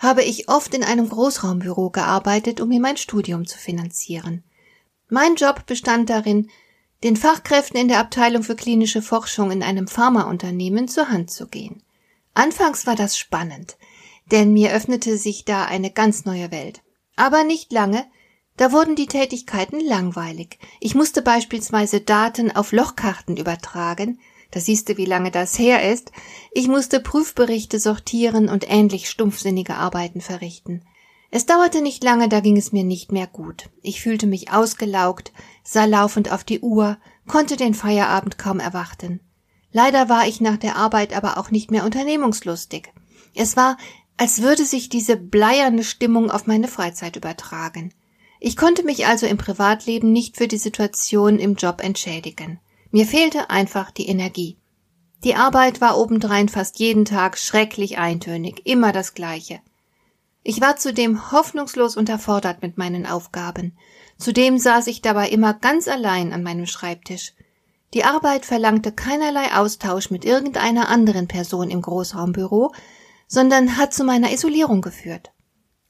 habe ich oft in einem Großraumbüro gearbeitet, um mir mein Studium zu finanzieren. Mein Job bestand darin, den Fachkräften in der Abteilung für klinische Forschung in einem Pharmaunternehmen zur Hand zu gehen. Anfangs war das spannend, denn mir öffnete sich da eine ganz neue Welt. Aber nicht lange, da wurden die Tätigkeiten langweilig. Ich musste beispielsweise Daten auf Lochkarten übertragen, da siehst du, wie lange das her ist. Ich musste Prüfberichte sortieren und ähnlich stumpfsinnige Arbeiten verrichten. Es dauerte nicht lange, da ging es mir nicht mehr gut. Ich fühlte mich ausgelaugt, sah laufend auf die Uhr, konnte den Feierabend kaum erwarten. Leider war ich nach der Arbeit aber auch nicht mehr unternehmungslustig. Es war, als würde sich diese bleierne Stimmung auf meine Freizeit übertragen. Ich konnte mich also im Privatleben nicht für die Situation im Job entschädigen. Mir fehlte einfach die Energie. Die Arbeit war obendrein fast jeden Tag schrecklich eintönig, immer das Gleiche. Ich war zudem hoffnungslos unterfordert mit meinen Aufgaben. Zudem saß ich dabei immer ganz allein an meinem Schreibtisch. Die Arbeit verlangte keinerlei Austausch mit irgendeiner anderen Person im Großraumbüro, sondern hat zu meiner Isolierung geführt.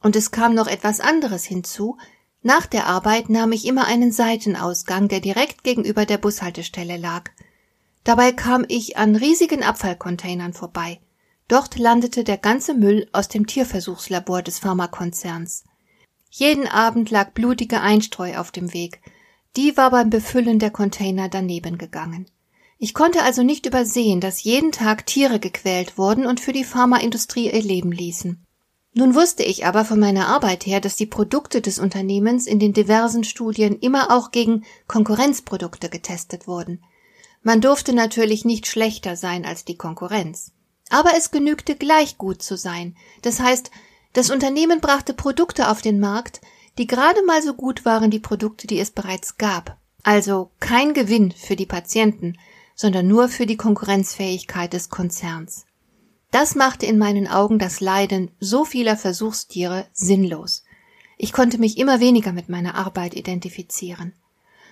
Und es kam noch etwas anderes hinzu, nach der Arbeit nahm ich immer einen Seitenausgang, der direkt gegenüber der Bushaltestelle lag. Dabei kam ich an riesigen Abfallcontainern vorbei. Dort landete der ganze Müll aus dem Tierversuchslabor des Pharmakonzerns. Jeden Abend lag blutige Einstreu auf dem Weg. Die war beim Befüllen der Container daneben gegangen. Ich konnte also nicht übersehen, dass jeden Tag Tiere gequält wurden und für die Pharmaindustrie ihr Leben ließen. Nun wusste ich aber von meiner Arbeit her, dass die Produkte des Unternehmens in den diversen Studien immer auch gegen Konkurrenzprodukte getestet wurden. Man durfte natürlich nicht schlechter sein als die Konkurrenz. Aber es genügte gleich gut zu sein. Das heißt, das Unternehmen brachte Produkte auf den Markt, die gerade mal so gut waren die Produkte, die es bereits gab. Also kein Gewinn für die Patienten, sondern nur für die Konkurrenzfähigkeit des Konzerns. Das machte in meinen Augen das Leiden so vieler Versuchstiere sinnlos. Ich konnte mich immer weniger mit meiner Arbeit identifizieren.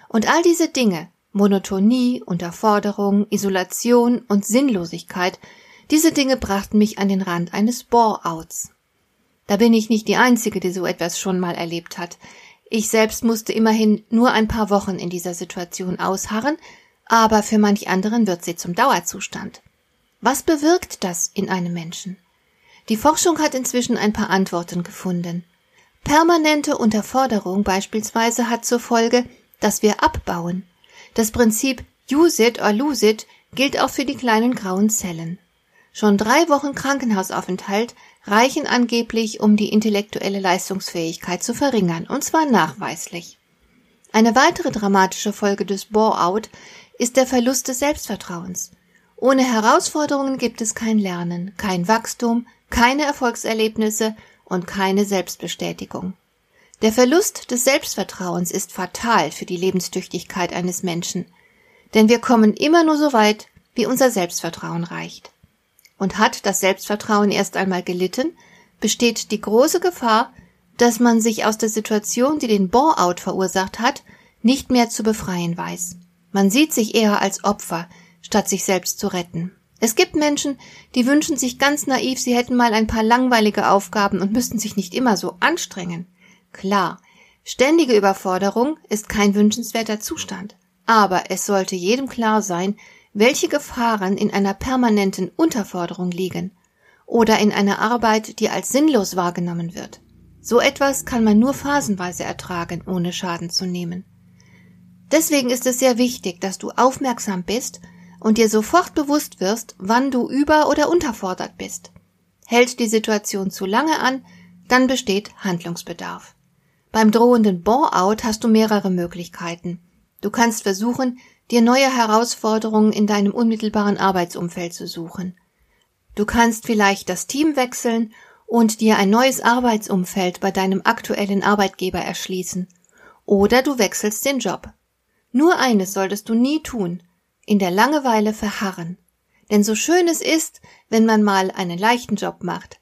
Und all diese Dinge, Monotonie, Unterforderung, Isolation und Sinnlosigkeit, diese Dinge brachten mich an den Rand eines Bore-outs. Da bin ich nicht die Einzige, die so etwas schon mal erlebt hat. Ich selbst musste immerhin nur ein paar Wochen in dieser Situation ausharren, aber für manch anderen wird sie zum Dauerzustand. Was bewirkt das in einem Menschen? Die Forschung hat inzwischen ein paar Antworten gefunden. Permanente Unterforderung beispielsweise hat zur Folge, dass wir abbauen. Das Prinzip Use it or lose it gilt auch für die kleinen grauen Zellen. Schon drei Wochen Krankenhausaufenthalt reichen angeblich, um die intellektuelle Leistungsfähigkeit zu verringern, und zwar nachweislich. Eine weitere dramatische Folge des Bore-out ist der Verlust des Selbstvertrauens. Ohne Herausforderungen gibt es kein Lernen, kein Wachstum, keine Erfolgserlebnisse und keine Selbstbestätigung. Der Verlust des Selbstvertrauens ist fatal für die Lebenstüchtigkeit eines Menschen, denn wir kommen immer nur so weit, wie unser Selbstvertrauen reicht. Und hat das Selbstvertrauen erst einmal gelitten, besteht die große Gefahr, dass man sich aus der Situation, die den Bore-out verursacht hat, nicht mehr zu befreien weiß. Man sieht sich eher als Opfer, statt sich selbst zu retten. Es gibt Menschen, die wünschen sich ganz naiv, sie hätten mal ein paar langweilige Aufgaben und müssten sich nicht immer so anstrengen. Klar, ständige Überforderung ist kein wünschenswerter Zustand. Aber es sollte jedem klar sein, welche Gefahren in einer permanenten Unterforderung liegen oder in einer Arbeit, die als sinnlos wahrgenommen wird. So etwas kann man nur phasenweise ertragen, ohne Schaden zu nehmen. Deswegen ist es sehr wichtig, dass du aufmerksam bist und dir sofort bewusst wirst, wann du über- oder unterfordert bist. Hält die Situation zu lange an, dann besteht Handlungsbedarf. Beim drohenden Bore-out hast du mehrere Möglichkeiten. Du kannst versuchen, dir neue Herausforderungen in deinem unmittelbaren Arbeitsumfeld zu suchen. Du kannst vielleicht das Team wechseln und dir ein neues Arbeitsumfeld bei deinem aktuellen Arbeitgeber erschließen. Oder du wechselst den Job. Nur eines solltest du nie tun, in der Langeweile verharren. Denn so schön es ist, wenn man mal einen leichten Job macht,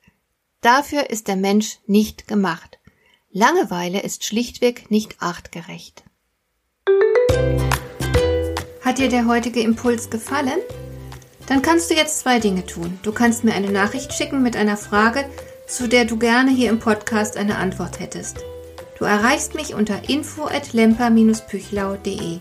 dafür ist der Mensch nicht gemacht. Langeweile ist schlichtweg nicht artgerecht. Hat dir der heutige Impuls gefallen? Dann kannst du jetzt zwei Dinge tun. Du kannst mir eine Nachricht schicken mit einer Frage, zu der du gerne hier im Podcast eine Antwort hättest. Du erreichst mich unter info@lemper-püchlau.de.